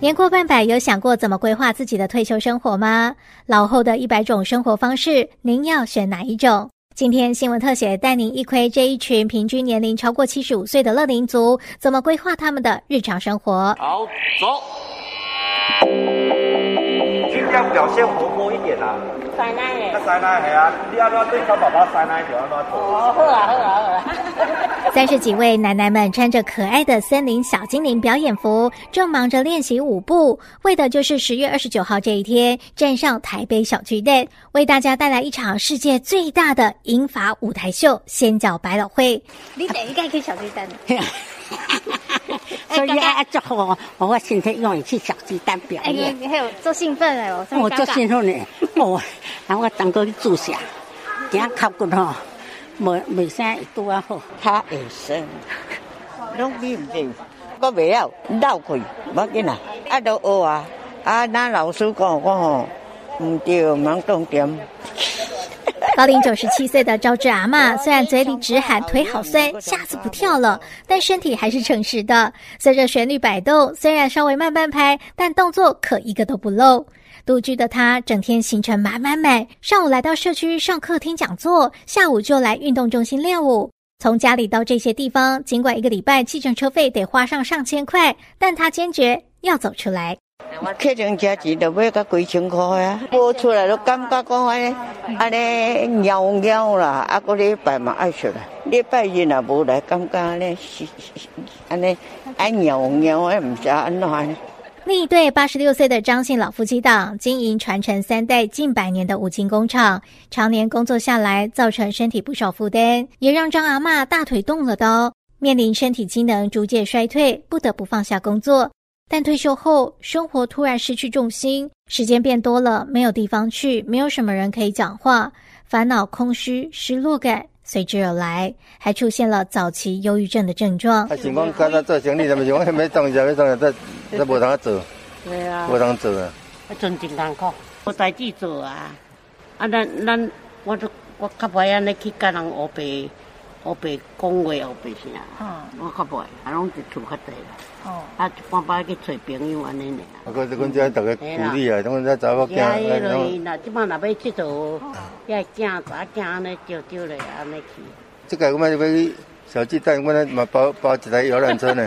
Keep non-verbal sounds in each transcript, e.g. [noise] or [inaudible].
年过半百，有想过怎么规划自己的退休生活吗？老后的一百种生活方式，您要选哪一种？今天新闻特写带您一窥这一群平均年龄超过七十五岁的乐龄族，怎么规划他们的日常生活。好，走。尽量表现活泼一点啊。塞奶耶。塞奶系啊，你要不要对小宝宝塞奶就要不要做？哦，好啊，好啊，好啊。[laughs] 三十几位奶奶们穿着可爱的森林小精灵表演服，正忙着练习舞步，为的就是十月二十九号这一天站上台北小巨蛋，为大家带来一场世界最大的英法舞台秀——仙脚百老汇。你等一下去小鸡蛋。[laughs] 所以啊，祝好我我现在愿意去小鸡蛋表演。哎，你还有做兴奋哎，我做兴奋呢，我，然后我等去坐下，等下靠骨哦。15 tuổi rồi. Tha ở sân. Đông bìm tìm. Có vẻ ao, đau khủy. Bác cái nào. À đâu ô à. À, na lão sư còn có hồ. Tiêu mắng trong tiệm. 高龄九十七岁的赵志阿嬷，虽然嘴里直喊腿好酸，下次不跳了，但身体还是诚实的。随着旋律摆动，虽然稍微慢半拍，但动作可一个都不漏。独居的他整天行程满满满，上午来到社区上课听讲座，下午就来运动中心练舞。从家里到这些地方，尽管一个礼拜计程车费得花上上千块，但他坚决要走出来。客人加钱都要个几千块呀，播出来都感觉讲安尼安尼尿尿啦，啊个礼拜嘛爱出来，礼拜日也无来，感觉安尼安尼爱尿尿，哎唔知安怎。另一对八十六岁的张姓老夫妻档，经营传承三代近百年的五金工厂，常年工作下来，造成身体不少负担，也让张阿嬷大腿动了刀，面临身体机能逐渐衰退，不得不放下工作。但退休后，生活突然失去重心，时间变多了，没有地方去，没有什么人可以讲话，烦恼、空虚、失落感。随之而来，还出现了早期忧郁症的症状。啊，情况刚才做生意，怎么情况没没动一下，在在无通做。[laughs] 对啊，无通做啊。啊，真真艰苦，无代志做啊。啊，咱咱我都我较不爱安尼去跟人乌白讲话我较不爱，啊，拢较济啦。哦，啊，一般摆去找朋友安尼呢。啊，鼓励啊，种只查某囝。呀，迄那即摆若要去做，遐囝查囝安尼招招来安尼去。这个我们要去小鸡蛋，我们嘛包包一台游览车呢。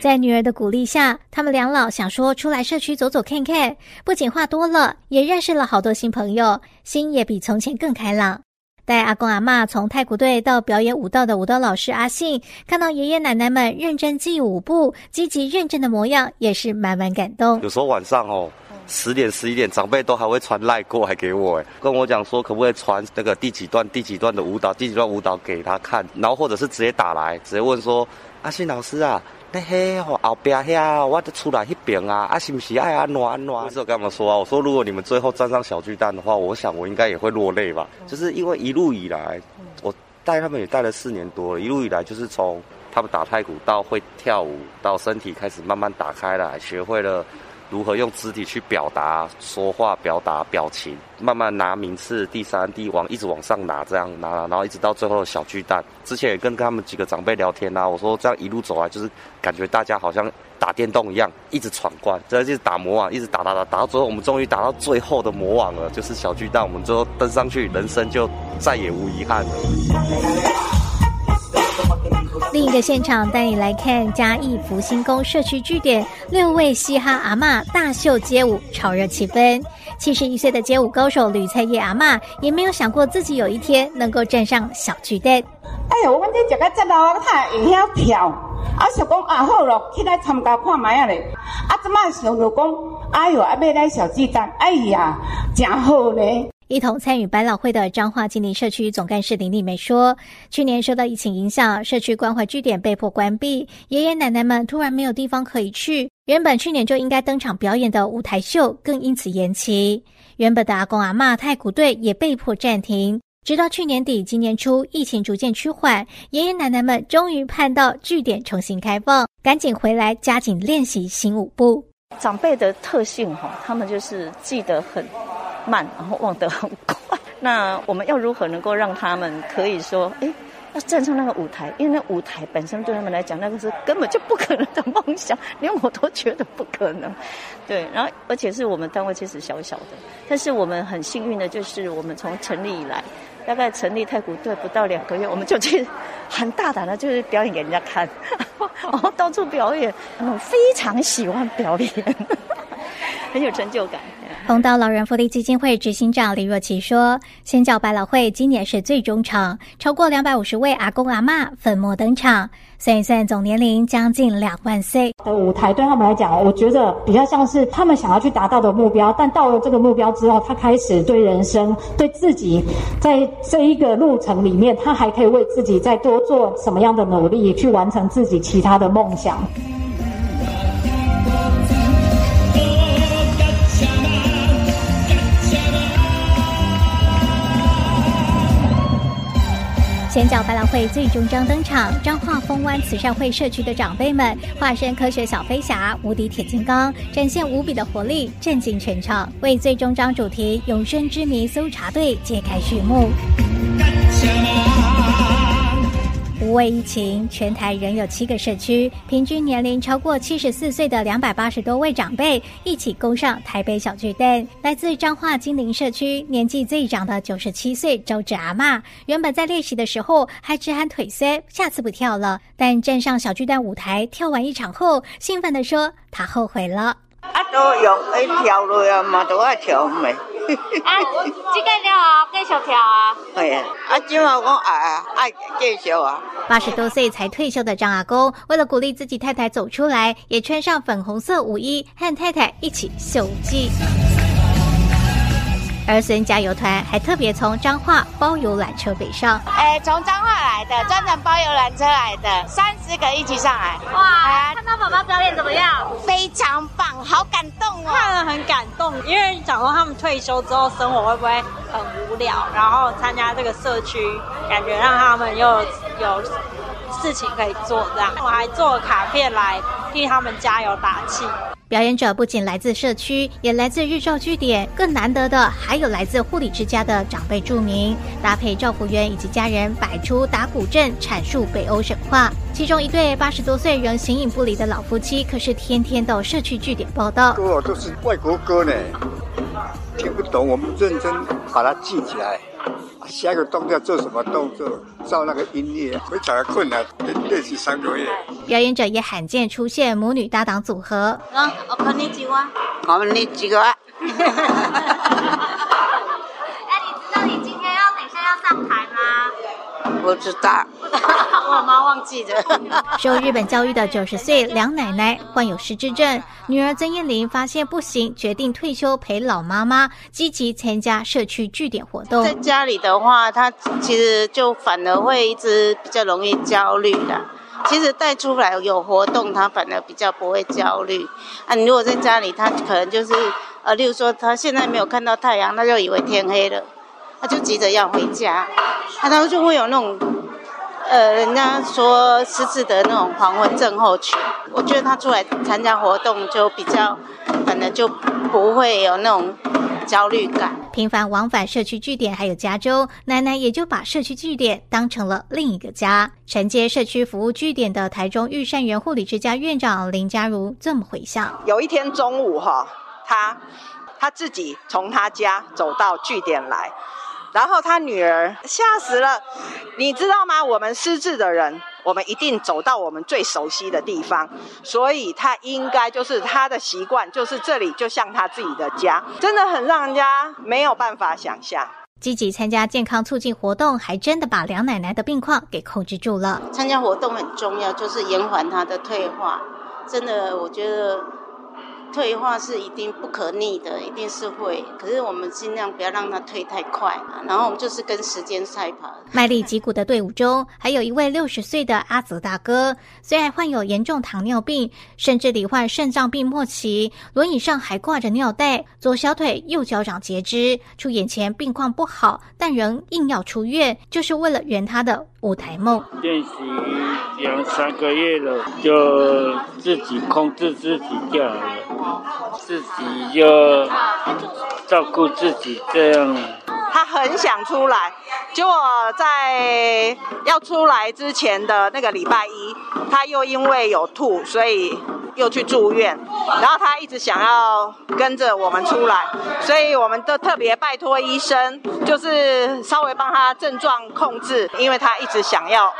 在女儿的鼓励下，他们两老想说出来社区走走看看，不仅话多了，也认识了好多新朋友，心也比从前更开朗。带阿公阿妈从太古队到表演舞蹈的舞蹈老师阿信，看到爷爷奶奶们认真记舞步、积极认真的模样，也是满满感动。有时候晚上哦，十点十一点，长辈都还会传赖过来给我，跟我讲说可不可以传那个第几段、第几段的舞蹈、第几段舞蹈给他看，然后或者是直接打来，直接问说阿信老师啊。那嘿，后边遐，我得出来那边啊，啊，是不是爱安怎安怎？我是跟他们说啊，我说如果你们最后站上小巨蛋的话，我想我应该也会落泪吧。就是因为一路以来，我带他们也带了四年多了，一路以来就是从他们打太鼓到会跳舞，到身体开始慢慢打开来，学会了。如何用肢体去表达、说话、表达表情，慢慢拿名次，第三、第王一直往上拿，这样拿，然后一直到最后的小巨蛋。之前也跟他们几个长辈聊天啊，我说这样一路走来，就是感觉大家好像打电动一样，一直闯关，这就是打魔王，一直打打打，打到最后，我们终于打到最后的魔王了，就是小巨蛋。我们最后登上去，人生就再也无遗憾了。另一个现场带你来看嘉义福星宫社区据点，六位嘻哈阿嬷大秀街舞，炒热气氛。七十一岁的街舞高手吕菜叶阿嬷也没有想过自己有一天能够站上小巨蛋。哎呦，我这这个节目他会晓跳，啊想讲啊好咯，起来参加看卖啊嘞。啊这么想就讲，哎呦，啊要来小巨蛋，哎呀，真好嘞。一同参与百老汇的彰化金陵社区总干事林丽梅说：“去年受到疫情影响，社区关怀据点被迫关闭，爷爷奶奶们突然没有地方可以去。原本去年就应该登场表演的舞台秀，更因此延期。原本的阿公阿妈太鼓队也被迫暂停。直到去年底、今年初，疫情逐渐趋缓，爷爷奶奶们终于盼到据点重新开放，赶紧回来加紧练习新舞步。长辈的特性哈，他们就是记得很。”慢，然后忘得很快。那我们要如何能够让他们可以说，哎，要站上那个舞台，因为那舞台本身对他们来讲，那个是根本就不可能的梦想，连我都觉得不可能。对，然后而且是我们单位其实小小的，但是我们很幸运的就是，我们从成立以来，大概成立太古队不到两个月，我们就去很大胆的，就是表演给人家看，然 [laughs] 后到处表演，我们非常喜欢表演，[laughs] 很有成就感。红岛老人福利基金会执行长李若琪说：“仙脚百老汇今年是最终场，超过两百五十位阿公阿嬷粉墨登场，算一算总年龄将近两万岁。的舞台对他们来讲，我觉得比较像是他们想要去达到的目标。但到了这个目标之后，他开始对人生、对自己，在这一个路程里面，他还可以为自己再多做什么样的努力，去完成自己其他的梦想。”前脚百览会最终章登场，彰化丰湾慈善会社区的长辈们化身科学小飞侠、无敌铁金刚，展现无比的活力，震惊全场，为最终章主题“永生之谜”搜查队揭开序幕。无畏疫情，全台仍有七个社区，平均年龄超过七十四岁的两百八十多位长辈一起攻上台北小巨蛋。来自彰化金陵社区，年纪最长的九十七岁周芷阿嬷，原本在练习的时候还直喊腿酸，下次不跳了。但站上小巨蛋舞台，跳完一场后，兴奋地说：“她后悔了。”啊，都用诶跳落啊嘛，都爱跳咪。啊，这个了啊，继续跳啊。对啊，啊，今嘛我爱爱继续啊。八十多岁才退休的张阿公，为了鼓励自己太太走出来，也穿上粉红色舞衣，和太太一起秀技。儿孙加油团还特别从彰化包游览车北上，哎，从彰化来的，专程包游览车来的，三十个一起上来。哇，啊、看到宝宝表演怎么样？非常棒，好感动哦，看了很感动。因为想说他们退休之后生活会不会很无聊，然后参加这个社区，感觉让他们又有事情可以做，这样。我还做了卡片来替他们加油打气。表演者不仅来自社区，也来自日照据点，更难得的还有来自护理之家的长辈住民，搭配照服员以及家人摆出打鼓阵，阐述北欧神话。其中一对八十多岁仍形影不离的老夫妻，可是天天到社区据点报道。歌都是外国歌呢，听不懂，我们认真把它记起来。下一个动作做什么动作？照那个音乐，非常的困难，练习三个月。表演者也罕见出现母女搭档组合。啊，我看你几个？我们你几个？[laughs] 哎，你知道你今天要等一下要上台吗？不知道。[laughs] 我妈忘记了。[laughs] 受日本教育的九十岁梁奶奶患有失智症，女儿曾燕玲发现不行，决定退休陪老妈妈，积极参加社区据点活动。在家里的话，她其实就反而会一直比较容易焦虑的。其实带出来有活动，她反而比较不会焦虑。啊，你如果在家里，她可能就是呃，例如说她现在没有看到太阳，她就以为天黑了，她就急着要回家，啊，她就会有那种。呃，人家说失智的那种黄昏症候群，我觉得他出来参加活动就比较，可能就不会有那种焦虑感。频繁往返社区据点还有加州，奶奶也就把社区据点当成了另一个家。承接社区服务据点的台中御膳园护理之家院长林佳如这么回想：有一天中午哈，他他自己从他家走到据点来。然后他女儿吓死了，你知道吗？我们失智的人，我们一定走到我们最熟悉的地方，所以他应该就是他的习惯，就是这里就像他自己的家，真的很让人家没有办法想象。积极参加健康促进活动，还真的把梁奶奶的病况给控制住了。参加活动很重要，就是延缓她的退化。真的，我觉得。退化是一定不可逆的，一定是会。可是我们尽量不要让它退太快，然后我们就是跟时间赛跑。卖力击鼓的队伍中，还有一位六十岁的阿泽大哥，虽然患有严重糖尿病，甚至罹患肾脏病末期，轮椅上还挂着尿袋，左小腿、右脚掌截肢，出院前病况不好，但仍硬要出院，就是为了圆他的舞台梦。练习两三个月了，就自己控制自己掉了。自己要照顾自己，这样。他很想出来，结果在要出来之前的那个礼拜一，他又因为有吐，所以又去住院。然后他一直想要跟着我们出来，所以我们都特别拜托医生，就是稍微帮他症状控制，因为他一直想要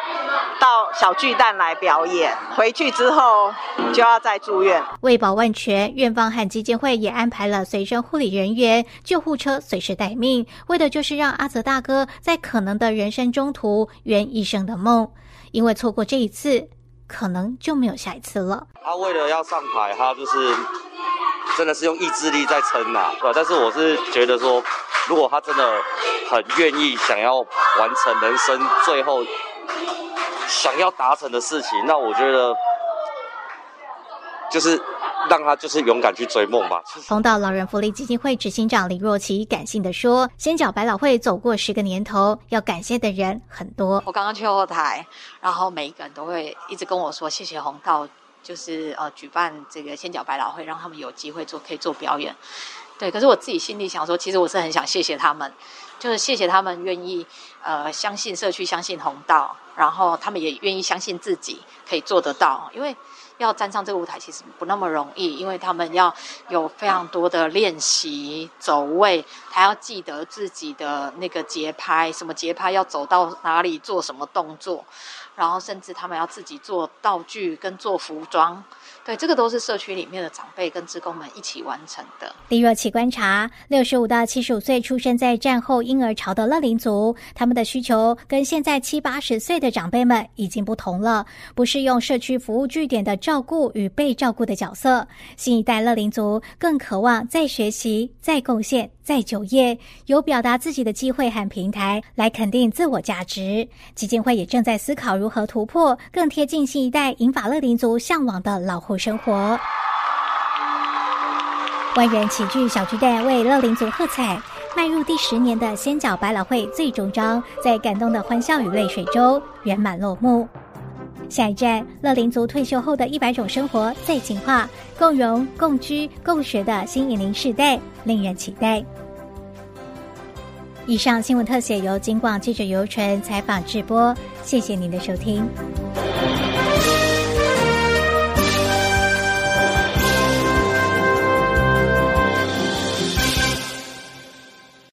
到小巨蛋来表演。回去之后就要再住院。为保万全，院方和基金会也安排了随身护理人员、救护车随时待命，为的就是让阿泽大哥在可能的人生中途圆一生的梦。因为错过这一次，可能就没有下一次了。他为了要上台，他就是真的是用意志力在撑呐。对，但是我是觉得说，如果他真的很愿意想要完成人生最后想要达成的事情，那我觉得就是。让他就是勇敢去追梦吧。红岛老人福利基金会执行长林若琪感性的说：“先脚百老汇走过十个年头，要感谢的人很多。我刚刚去后台，然后每一个人都会一直跟我说谢谢红道，就是呃举办这个先脚百老汇，让他们有机会做可以做表演。对，可是我自己心里想说，其实我是很想谢谢他们，就是谢谢他们愿意呃相信社区，相信红道，然后他们也愿意相信自己可以做得到，因为。”要站上这个舞台其实不那么容易，因为他们要有非常多的练习走位，还要记得自己的那个节拍，什么节拍要走到哪里做什么动作，然后甚至他们要自己做道具跟做服装。对，这个都是社区里面的长辈跟职工们一起完成的。李若琪观察，六十五到七十五岁出生在战后婴儿潮的乐龄族，他们的需求跟现在七八十岁的长辈们已经不同了，不是用社区服务据点的照顾与被照顾的角色。新一代乐龄族更渴望再学习、再贡献、再就业，有表达自己的机会和平台来肯定自我价值。基金会也正在思考如何突破，更贴近新一代银发乐龄族向往的老护生活。万人齐聚小巨蛋，为乐龄族喝彩。迈入第十年的仙角百老汇最终章，在感动的欢笑与泪水中圆满落幕。下一站，乐龄族退休后的一百种生活再进化，共融、共居、共学的新引领时代，令人期待。以上新闻特写由金广记者游纯采访直播，谢谢您的收听。